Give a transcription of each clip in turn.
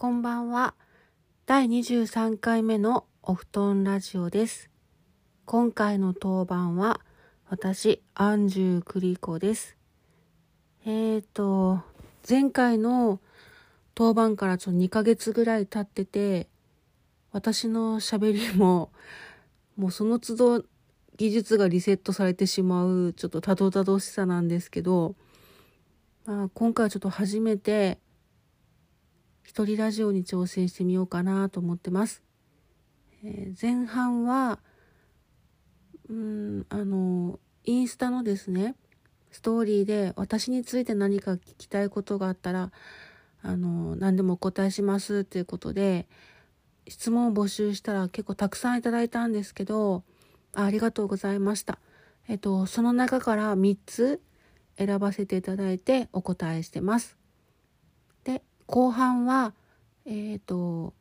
こんばんは。第23回目のお布団ラジオです。今回の当番は私、アンジュークリコです。えーと、前回の当番からちょっと2ヶ月ぐらい経ってて、私の喋りも、もうその都度技術がリセットされてしまう、ちょっとたどたどしさなんですけど、まあ、今回はちょっと初めて、一人ラジオに挑戦してみようかなと思ってます。えー前半は、うん、あの、インスタのですね、ストーリーで私について何か聞きたいことがあったら、あの、何でもお答えしますっていうことで、質問を募集したら結構たくさんいただいたんですけど、ありがとうございました。えっと、その中から3つ選ばせていただいてお答えしてます。後半は、えっ、と、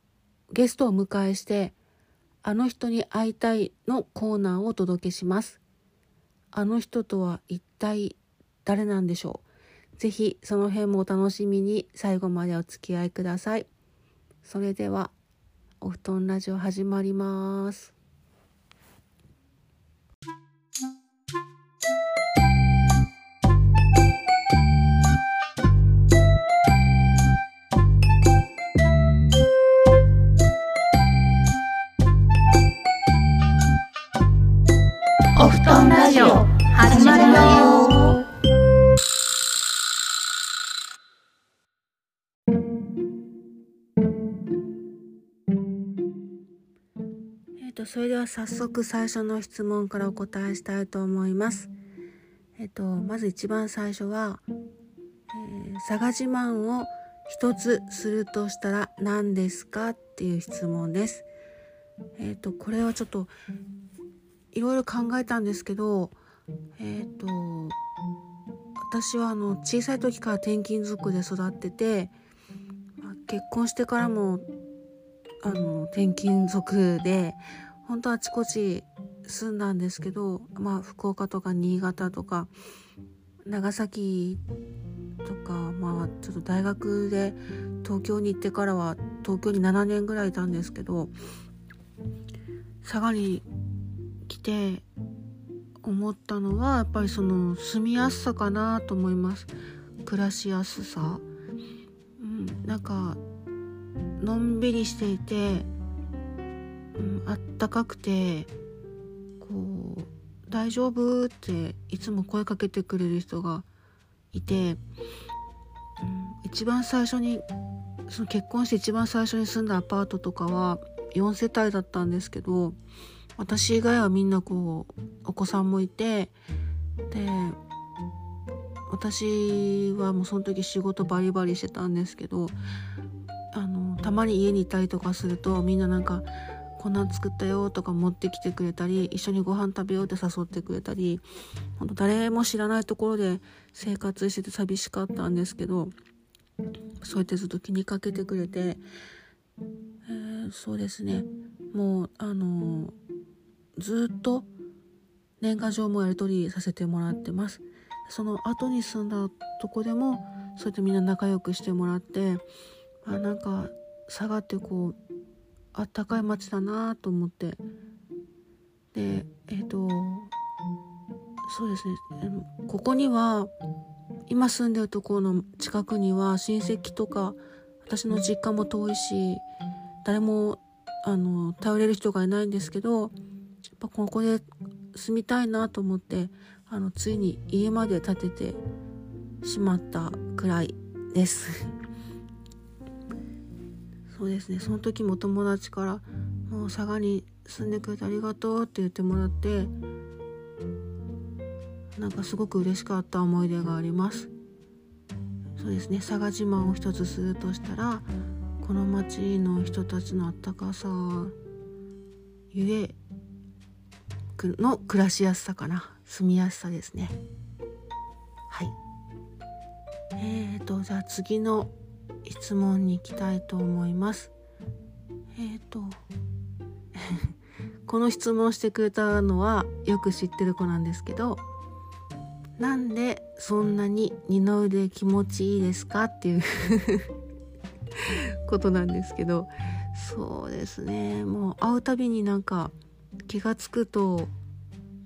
ゲストをお迎えして、あの人に会いたいのコーナーをお届けします。あの人とは一体誰なんでしょうぜひその辺もお楽しみに最後までお付き合いください。それでは、お布団ラジオ始まります。と、それでは早速最初の質問からお答えしたいと思います。えっ、と、まず一番最初は、えー佐賀自慢を一つするとしたら何ですかっていう質問です。えっ、と、これはちょっと、いろいろ考えたんですけど、えっ、と、私はあの、小さい時から転勤族で育ってて、結婚してからもあの転勤族で本当あちこち住んだんですけどまあ福岡とか新潟とか長崎とかまあちょっと大学で東京に行ってからは東京に7年ぐらいいたんですけど佐賀に来て思ったのはやっぱりその住みやすさかなと思います。暮らしやすさ。うんなんかのんびりしていて、あったかくてこう「大丈夫?」っていつも声かけてくれる人がいて、うん、一番最初にその結婚して一番最初に住んだアパートとかは4世帯だったんですけど私以外はみんなこうお子さんもいてで私はもうその時仕事バリバリしてたんですけどあのたまに家にいたりとかするとみんななんか「こんなん作ったよ」とか持ってきてくれたり一緒にご飯食べようって誘ってくれたり本当誰も知らないところで生活してて寂しかったんですけどそうやってずっと気にかけてくれて、えーそうですねもうあのずっと年賀状もやり取りさせてもらってます。その後に住んだとこでもそうやってみんな仲良くしてもらってあなんか佐賀ってこうあったかい町だなと思ってでえっ、とそうですねここには今住んでるところの近くには親戚とか私の実家も遠いし誰もあの頼れる人がいないんですけどやっぱここで住みたいなと思ってあのついに家まで建ててしまったくらいです。そうですね。その時も友達から「もう佐賀に住んでくれてありがとう」って言ってもらってなんかすごく嬉しかった思い出があります。そうですね。佐賀自慢を一つするとしたらこの町の人たちのあったかさゆえくの暮らしやすさかな。住みやすさですね。はい。えーとじゃあ次の質問に行きたいと思います。えっ、と この質問してくれたのはよく知ってる子なんですけどなんでそんなに二の腕気持ちいいですかっていう ことなんですけどそうですねもう会うたびになんか気が付くと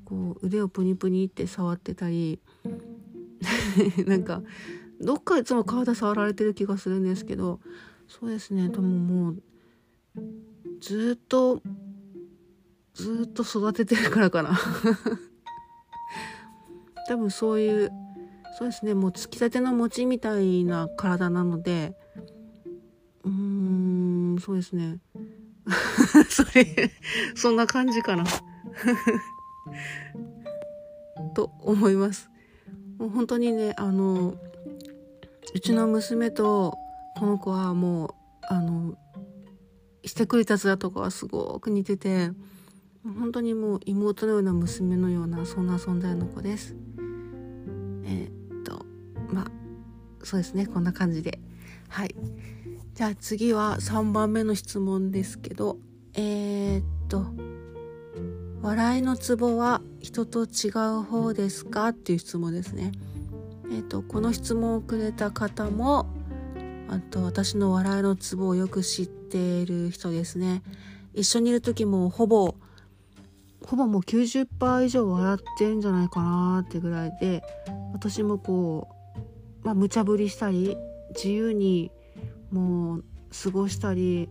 こう腕をプニプニって触ってたり なんかどっかいつも体触られてる気がするんですけどそうですね。でももうずっとずっと育ててるからかな。多分そういうそうですね。もうつきたての餅みたいな体なのでうーんそうですね。それそんな感じかな。と思います。もう本当にねあのうちの娘とこの子はもうあのしてくれたずだとかはすごく似てて本当にもう妹のような娘のようなそんな存在の子です。えー、っとまあそうですねこんな感じで。はい。じゃあ次は3番目の質問ですけどえー、っと笑いのツボは人と違う方ですか？っていう質問ですね。えっ、ー、とこの質問をくれた方もあと私の笑いのツボをよく知っている人ですね。一緒にいる時もほぼほぼもう90%以上笑ってんじゃないかなってぐらいで私もこうまあ無茶ぶりしたり自由にもう過ごしたり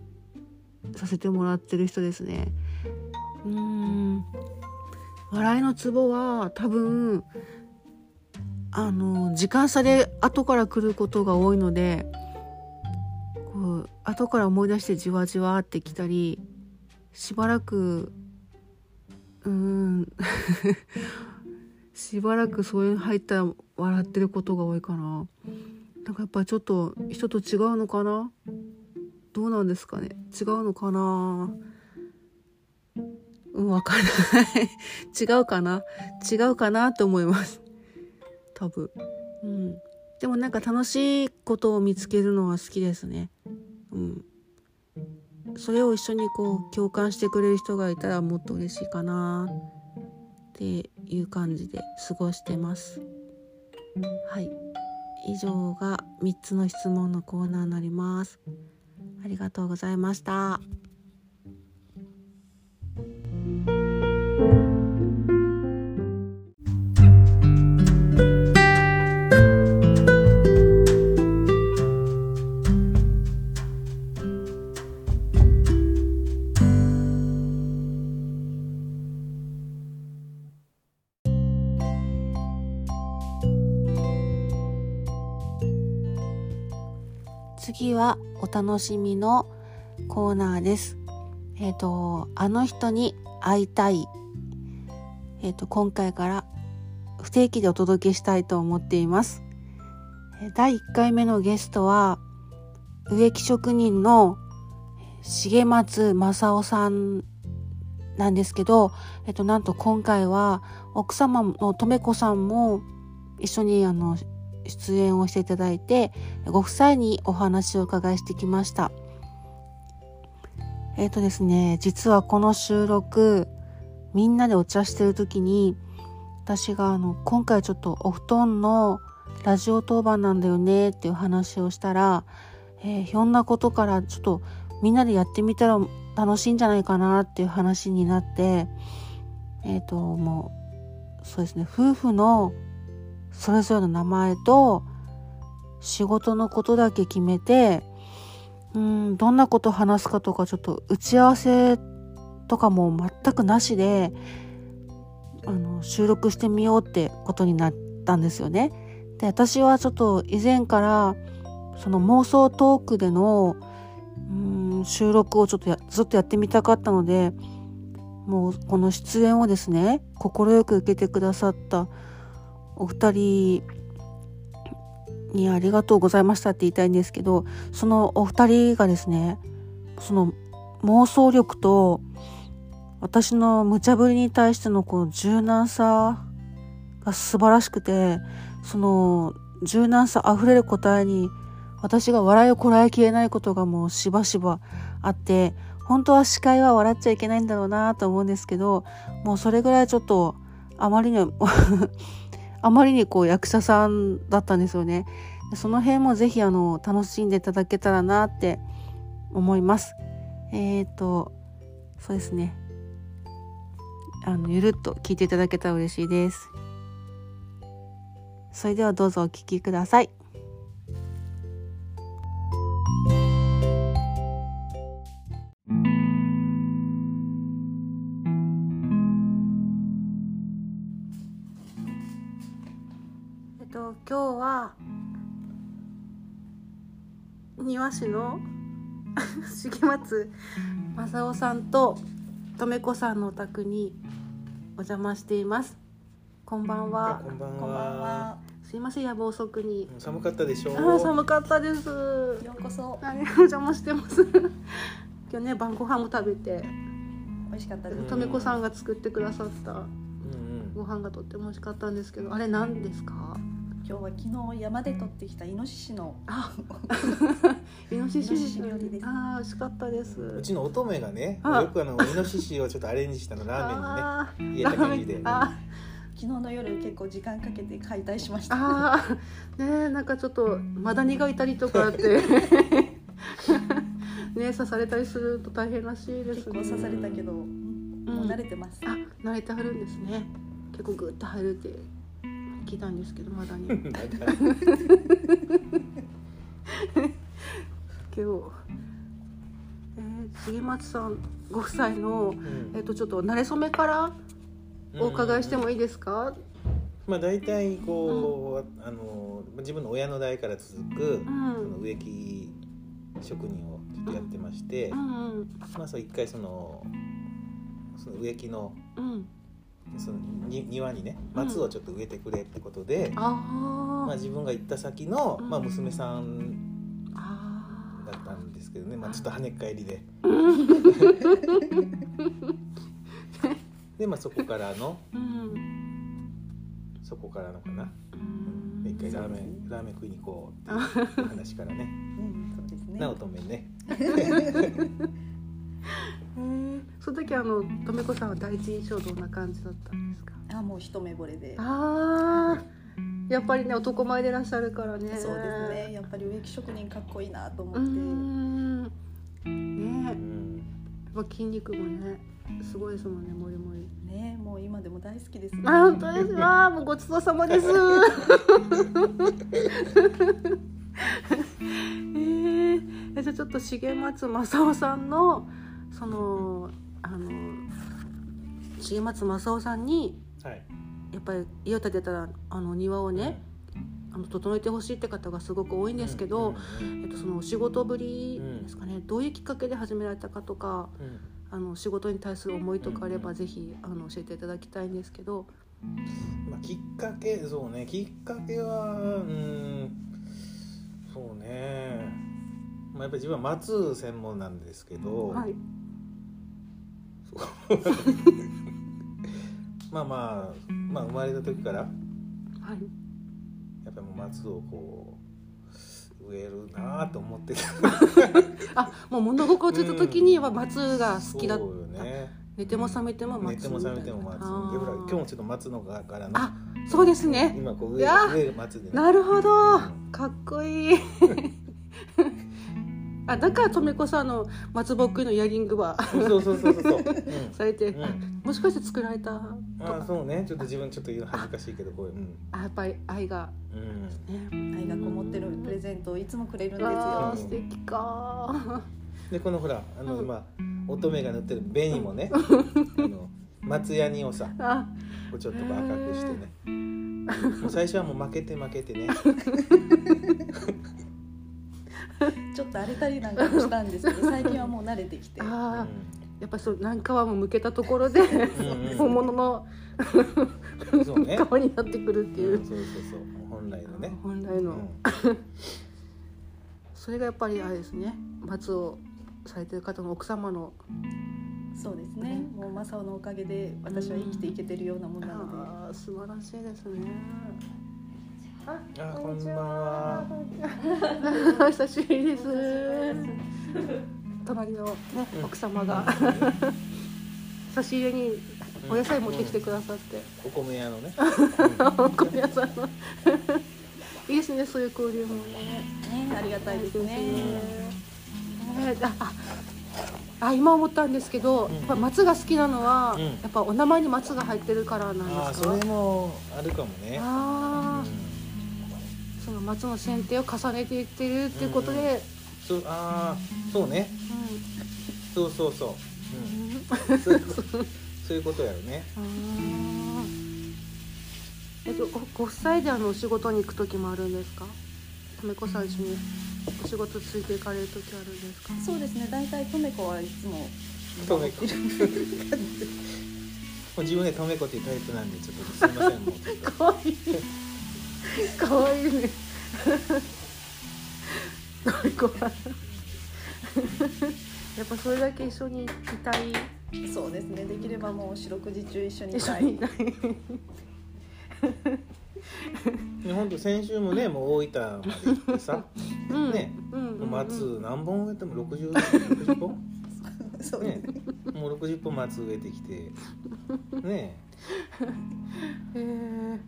させてもらってる人ですね。うーん笑いのツボは多分あの時間差で後から来ることが多いのでこう後から思い出してじわじわってきたりしばらくうーん しばらくそういう入ったら笑ってることが多いかな。なんかやっぱちょっと人と違うのかな？どうなんですかね？違うのかな？うん、わからない。違うかな？違うかなと思います。多分。うん。でもなんか楽しいことを見つけるのは好きですね。うん。それを一緒にこう共感してくれる人がいたらもっと嬉しいかなっていう感じで過ごしてます。はい。以上が3つの質問のコーナーになります。ありがとうございました。次はお楽しみのコーナーです。えっ、ー、と、あの人に会いたい。えっ、ー、と、今回から不定期でお届けしたいと思っています。第1回目のゲストは、植木職人の重松正夫さんなんですけど、えっと、なんと今回は奥様のとめこさんも一緒にあの出演をしていただいてご夫妻にお話を伺いしてきました。えっ、ー、とですね実はこの収録みんなでお茶してる時に私があの今回ちょっとお布団のラジオ当番なんだよねっていう話をしたら、えー、ひょんなことからちょっとみんなでやってみたら楽しいんじゃないかなっていう話になってえっ、ー、ともうそうですね夫婦のそれぞれの名前と仕事のことだけ決めてうんどんなこと話すかとかちょっと打ち合わせとかも全くなしであの収録してみようってことになったんですよね。で私はちょっと以前からその妄想トークでのうん収録をちょっとずっとやってみたかったのでもうこの出演をですね快く受けてくださったお二人にありがとうございましたって言いたいんですけど、そのお二人がですね、その妄想力と私の無茶ぶりに対してのこの柔軟さが素晴らしくて、その柔軟さ溢れる答えに私が笑いをこらえきれないことがもうしばしばあって、本当は司会は笑っちゃいけないんだろうなと思うんですけど、もうそれぐらいちょっとあまりにあまりにこう役者さんだったんですよね。その辺もぜひあの楽しんでいただけたらなって思います。えっ、とそうですねあのゆるっと聞いていただけたら嬉しいです。それではどうぞお聴きください。今日は庭師の 重松正夫さんととめこさんのお宅にお邪魔しています。こんばんは。こんばんは。こんばんは。すいません夜分遅くに。寒かったでしょう。あ ー寒かったです。ようこそ。あお邪魔してます。今日ね晩ご飯も食べて、美味しかったです。とめこさんが作ってくださったうんうん。ご飯がとっても美味しかったんですけど、あれ何ですか？今日は昨日山で採ってきたイノシシのあ、イノシシイノシシ料理ですあー、美味しかったです。うちの乙女がね、あ。よくあのイノシシをちょっとアレンジしたのラーメンにねあ入れた感じで。昨日の夜結構時間かけて解体しました。ねえなんかちょっとマダニがいたりとかって。ね刺されたりすると大変らしいですね。結構刺されたけど、もう慣れてます。あ慣れてはるんですね。結構グッと入るって聞いたんですけどマダニなんか今日、えー、重松さんご夫妻のうん。えっ、とちょっと慣れ初めからお伺いしてもいいですか、まあ大体こう、あの自分の親の代から続く、ん。その植木職人をちょっとやってまして、うんうん。まあそう一回そのその植木のうんそのに庭にね松をちょっと植えてくれってことで、あー。まあ自分が行った先の、まあうん娘さんあだったんですけどね、まあちょっと跳ねっ返りで。でまあそこからのーうん。そこからのかな、うん。で一回ラーメンラーメン食いに行こうっていう 話からね。うん、そうですね。なおとめね その時あのとめこさんは第一印象どんな感じだったんですか？あ、もう一目惚れで。ああやっぱりね男前でいらっしゃるからね。そうですね。やっぱり植木職人かっこいいなと思って。ん。ね。やっぱ筋肉もねすごいですもんねもりもり。ね、もう今でも大好きです。あ本当です。わもうごちそうさまです。えー、えじゃあちょっと重松正夫さんのそのあの重松正夫さんにはい。やっぱり家を建てたらあの庭をね、あの整えてほしいって方がすごく多いんですけど、うんうんえっと、そのお仕事ぶりですかね、どういうきっかけで始められたかとかうん。あの仕事に対する思いとかあれば、うん。ぜひあの教えていただきたいんですけど。まあ、きっかけそうね。きっかけはうんそうね、まあ、やっぱり自分は松専門なんですけど、はい、まあまあまあ生まれた時からはい、やっぱりもう松をこう植えるなと思ってた。あもう物心ついた時には松が好きだった、そうよね。寝ても覚めても松寝ても覚めても松。でほら今日もちょっと松の柄のあそうですね。今こう植える松でね。なるほど。うん。かっこいい あだからとめこさんの松ぼっくりのイヤリングはそうそうそうそうそう、うん。されて、うん。あもしかして作られた？とあそうね。ちょっと自分ちょっと言うの恥ずかしいけどこういううんあやっぱり愛が。うん。ね。愛がこもってるプレゼントをいつもくれるんですあよー。素敵か。でこのほらあの、うん。まあ乙女が塗ってる紅もねあの松ヤニをさあ。こうちょっとこう赤くしてね。もう最初はもう負けて負けてね ちょっと荒れたりなんかもしたんですけど、最近はもう慣れてきて。あーやっぱりそう何皮も向けたところでうんうん 本物のうんそうね。皮になってくるっていう。うんそうそうそう。本来のね、本来の、うん。それがやっぱりあれですね。松をされてる方の奥様の。そうですね。もうマサオのおかげで私は生きていけてるようなもんなので。あー素晴らしいですねああこんばんは。お久しぶりです。隣のねうん。奥様が。差し入れにお野菜持ってきてくださって、お米屋のね、お米屋さんの。いいですねそういう交流も。ねね、ありがたいですね。ね。ねあああ今思ったんですけど、うん。やっぱ松が好きなのは、うん。やっぱお名前に松が入ってるからなんああですか？それもあるかもね。あうんー。その松の剪定を重ねていってるっていうことで、そうああそうね。うそうそうそう、んうん、そうそういうことやろね。えっとごご夫妻であのお仕事に行く時もあるんですか？とめこさん一緒にお仕事ついていかれる時あるんですか？そうですね。大体とめこはいつも。とめこ。もう自分でとめこっていうタイプなんでちょっとすみませんもう かわいい。かわいいね とめこはやっぱそれだけ一緒にいたい。そうですね。できればもう四六時中一緒にいたい。本当先週もねもう大分まで行ってさ。うん。ね。うん。うん松何本植えても60 60本。そうね。もう60本松植えてきて。ね。へえ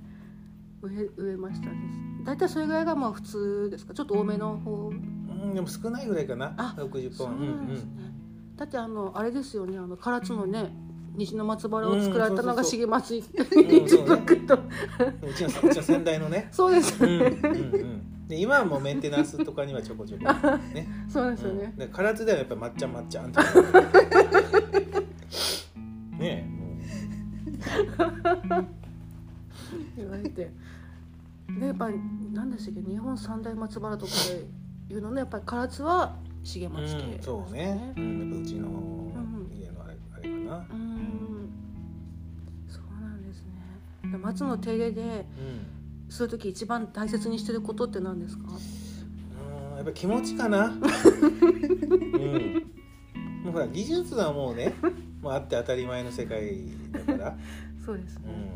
植え植えましたです。大体それぐらいがまあ普通ですか？ちょっと多めの方？うんでも少ないぐらいかな。あ60そう本なんですね、だってあのあれですよね。あの唐津のね西の松原を作られたのが重松一族と。うんうちの先代のね。そうです。うんよね、うんうん。で今はもうメンテナンスとかにはちょこちょこね。そうですよね。うん、で唐津ではやっぱ抹茶抹茶あんたねやっぱり何でしたっけ日本三大松原とかでいうのねやっぱり唐津は重う、松家、うん、そうね、うん、やっぱうちの家のあれあれかな。うん。そうなんですね。で松の手入れでうんする時一番大切にしてることって何ですか？うんやっぱ気持ちかな。うん。もうほら技術はもうねもうあって当たり前の世界だから、そうですね。うん、や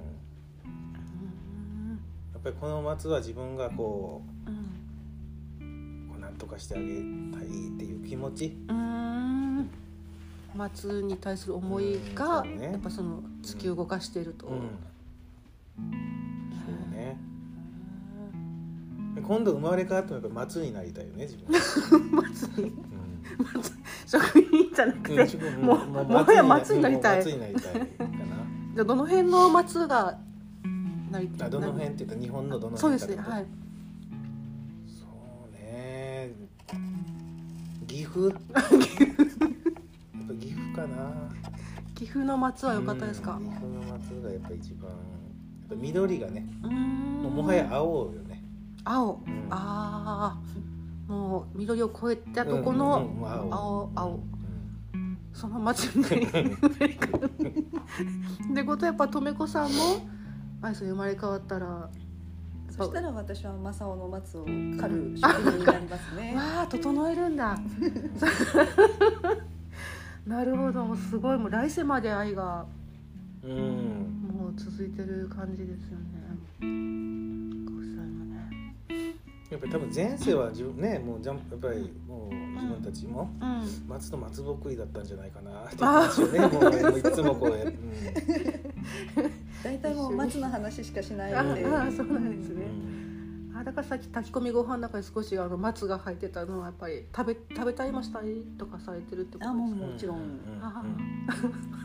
っぱりこの松は自分がこうん。うこうなんとかしてあげたいっていう気持ち。松に対する思いが、うんね。やっぱその突き動かしていると、うん。そうね。で今度生まれ変わってもやっぱ松になりたいよね自分、松に？うん。職人じゃなくて、うんもうもはや松になりたい。松になりたいかな。じゃあどの辺の松がなりどの辺っていうか日本のどのそう辺かってこと？ですねはい。そうね岐阜？岐阜かな。岐阜の松は良かったですか？うん岐阜の松がやっぱ一番やっぱ緑がねもうもはや青よね。青、うん。ああもう緑を越えたとこの、青。青うん。その松に ってことはやっぱとめこさんもあいつ生まれ変わったら。そしたら私は正雄の松を狩る職人になりますね。わあ整えるんだ。なるほど。もうすごいもう来世まで愛がうん。もう続いてる感じですよね。ご夫妻もね。やっぱり多分前世は自分ねもうじゃんやっぱりもう自分たちもうん。松と松ぼっくりだったんじゃないかなって いう話をね。もうもういつもこうやって、大体もう松の話しかしないあので。あそうなんですうね、ん。あだからさっき炊き込みご飯の中に少しあの松が入ってたのはやっぱり食べ食べたりもしたりとかされてるってことあもうですもちろん、あう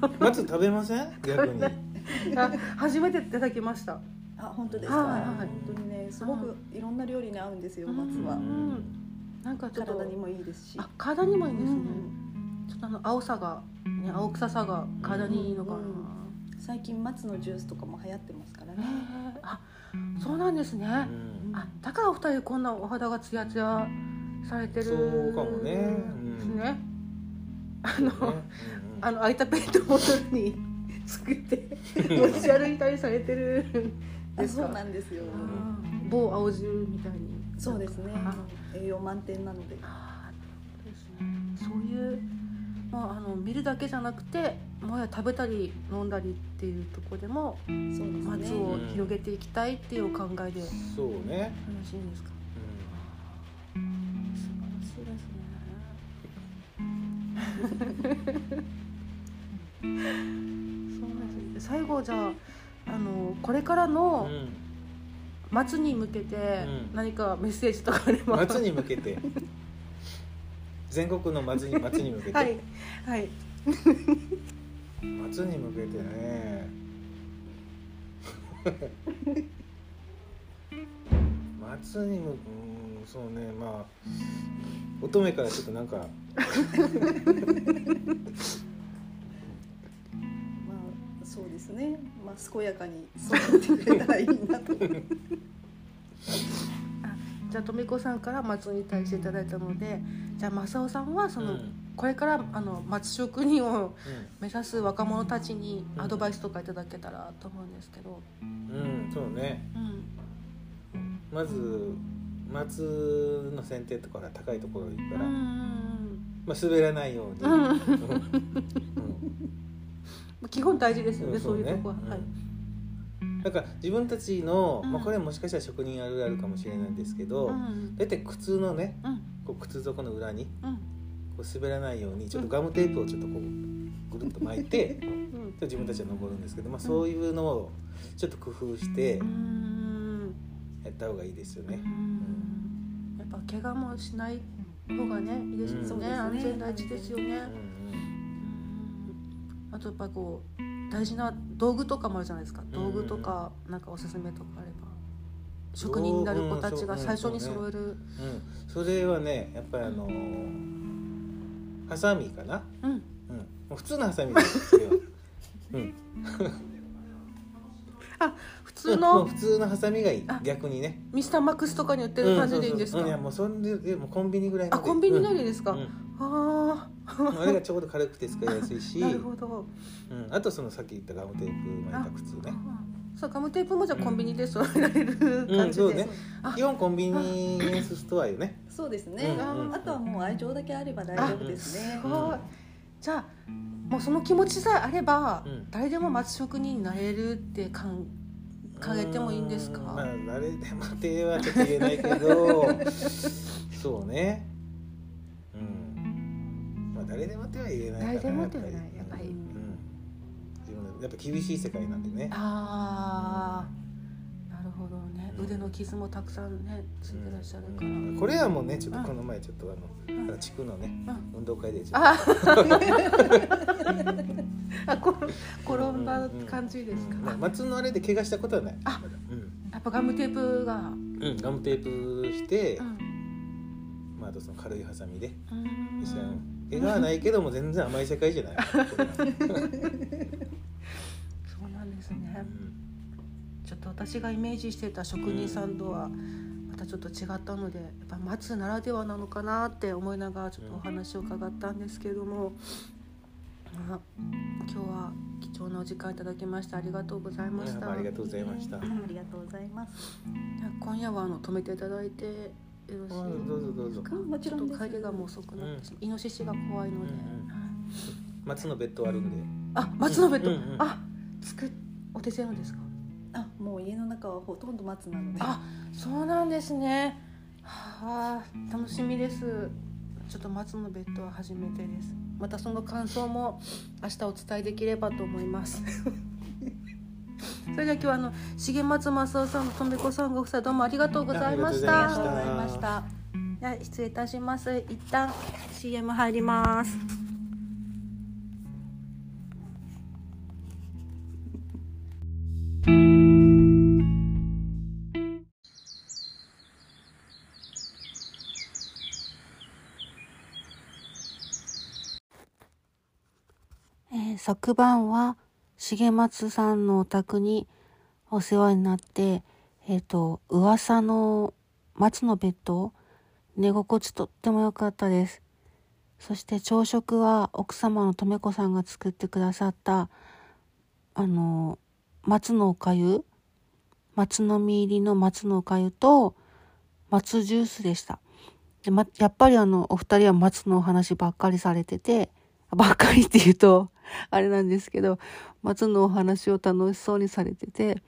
ん松食べません？逆に。あ初めていただきました。あ本当ですか、はいはい本当にねすごくい。ろんな料理に合うんですよ松は、うんなんかちょっと体にもいいですし。あ体にもいいんですね、うん。ちょっとあの青さが、ね、青臭さが体にいいのかな、うん最近松のジュースとかも流行ってますからへね、えあそうなんですね、うん。あだからお二人こんなお肌がツヤツヤされてるそうかもね。ですね、あの、うんうん。あの空いたペットボトルに 作って持ち歩いたりされてるそうなんですよ、某青汁みたいに。そうですね。あ栄養満点なので。あーですね。そういう、まあ、あの見るだけじゃなくてもはや食べたり飲んだりっていうところでもそうですね。松を広げていきたいっていうお考えでよそうね、ろしいんですか？素晴らしいですね。そうです。最後じゃああのこれからうんのうん。松に向けてうん。何かメッセージとかあれば、松に向けて全国の松に松に向けて、はい。はい。松に向けてね。松に向うんそうね。まあ乙女からちょっとなんか。まあそうですね。まあ健やかに育ってくれたらいいなと。じゃあとめこさんから松に対していただいたのでじゃあ正雄さんはその、うん。これからあの松職人をう目指す若者たちにアドバイスとかいただけたらと思うんですけど、ん、うん、そうね。うん。まず松の剪定とかは高いところに行くから、うんまあ、滑らないように、うん。うん。基本大事ですよね、うんそういうとこは、はい、なんか自分たちの、うん。まあ、これもしかしたら職人あるあるかもしれないんですけど、うん。大体靴のねうん。こう靴底の裏にうん。こう滑らないようにちょっとガムテープをちょっとこうぐるっと巻いて うん自分たちは登るんですけど、まあ、そういうのをちょっと工夫してうん。やった方がいいですよね。うん。やっぱ怪我もしない方がねいいですよね,、安全第一ですよね、あとやっぱこう大事な道具とかもあるじゃないですか。道具とかなんかおすすめとかあれば。職人になる子たちが最初に揃える。うん、それはねやっぱりあのハサミかな、うん。うん、普通のハサミですそれは、うん、普通の？普通のハサミがいい。あ逆にね。ミスターマックスとかに売ってる感じでいいんですか、うんそうそう。そういやもうそんででもうコンビニぐらいのあコンビニのりですか、うん。うん。あ あれがちょうど軽くて使いやすいしあなるほど、うん、あとそのさっき言ったガムテープ巻いた靴ね。うんそうガムテープもじゃあコンビニで揃えられるうん感じで、そうね。あ基本コンビニエンスストアよね。そうですね。うん。あとはもう愛情だけあれば大丈夫ですね。す。ごいじゃあもうその気持ちさえあれば、うん。誰でも松職人になれるって考えてもいいんですか、うん。まあ誰でも手はちょっと言えないけど。そうね誰でも手は言えない誰でも手はやっぱりない。やっぱり。うん。自分のやっぱ厳しい世界なんでね。ああなるほどね。腕の傷もたくさんねついてらっしゃるから、うん。これはもうねちょっとうん。この前ちょっとあの、うん。地区のねうん。運動会でちょっと。あ。あこ転んだ感じですか、う松のあれで怪我したことはない。あ。うん。やっぱガムテープが。うん、ガムテープして、うん。まあ、あとその軽いハサミでうんした怪我はないけども全然甘い世界じゃない、そうなんですねうんちょっと私がイメージしてた職人さんとはまたちょっと違ったのでやっぱ松ならではなのかなって思いながらちょっとお話を伺ったんですけれども、まあ、今日は貴重なお時間いただきましてありがとうございました。ありがとうございました。ありがとうございます。今夜はあの止めていただいてよろしい。うんどうぞどうぞ。もちろんですちょっと帰りがもう遅くなってしまう、イノシシが怖いので、うんうんはい。松のベッドあるんで。あ松のベッド、うんうんあ作っお手製のですか？あ、もう家の中はほとんど松なので。あそうなんですね。はあ楽しみです。ちょっと松のベッドは初めてです。またその感想も明日お伝えできればと思いますそれでは今日はあの重松正夫さんととめこさんご夫妻どうもありがとうございました。ありがとうございました。失礼いたします。一旦 CM 入ります。えー昨晩は重松さんのお宅にお世話になって、えっ、と、噂の松のベッド、寝心地とっても良かったです。そして朝食は奥様のとめこさんが作ってくださった、あの、松のおかゆ、松の実入りの松のおかゆと、松ジュースでした。で、ま、やっぱりあの、お二人は松のお話ばっかりされてて、ばっかりって言うと、あれなんですけど、松のお話を楽しそうにされてて、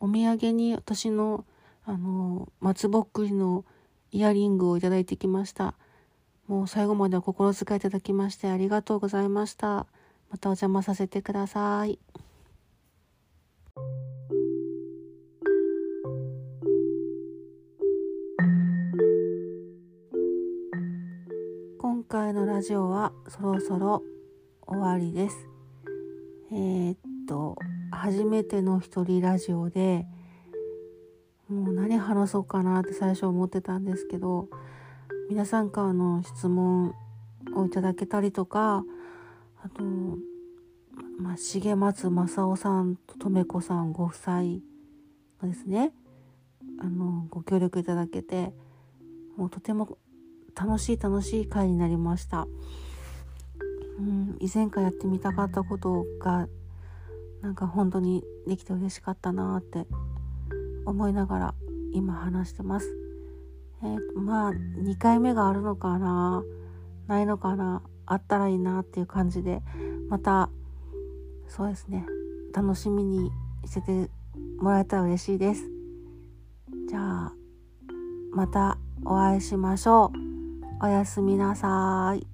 お土産に私の、あの、松ぼっくりのイヤリングをいただいてきました。もう最後までお心遣いいただきましてありがとうございました。またお邪魔させてください。今回のラジオはそろそろ終わりですえー、っと初めての一人ラジオでもう何話そうかなって最初思ってたんですけど皆さんからの質問をいただけたりとかあと、まあ、重松正夫さんと留子さんご夫妻のですねあのご協力いただけてもうとても楽しい楽しい回になりました。うん、以前からやってみたかったことがなんか本当にできて嬉しかったなって思いながら今話してます。えー、まあ2回目があるのかなないのかなあったらいいなっていう感じでまたそうですね楽しみにしててもらえたら嬉しいです。じゃあまたお会いしましょう。おやすみなさい。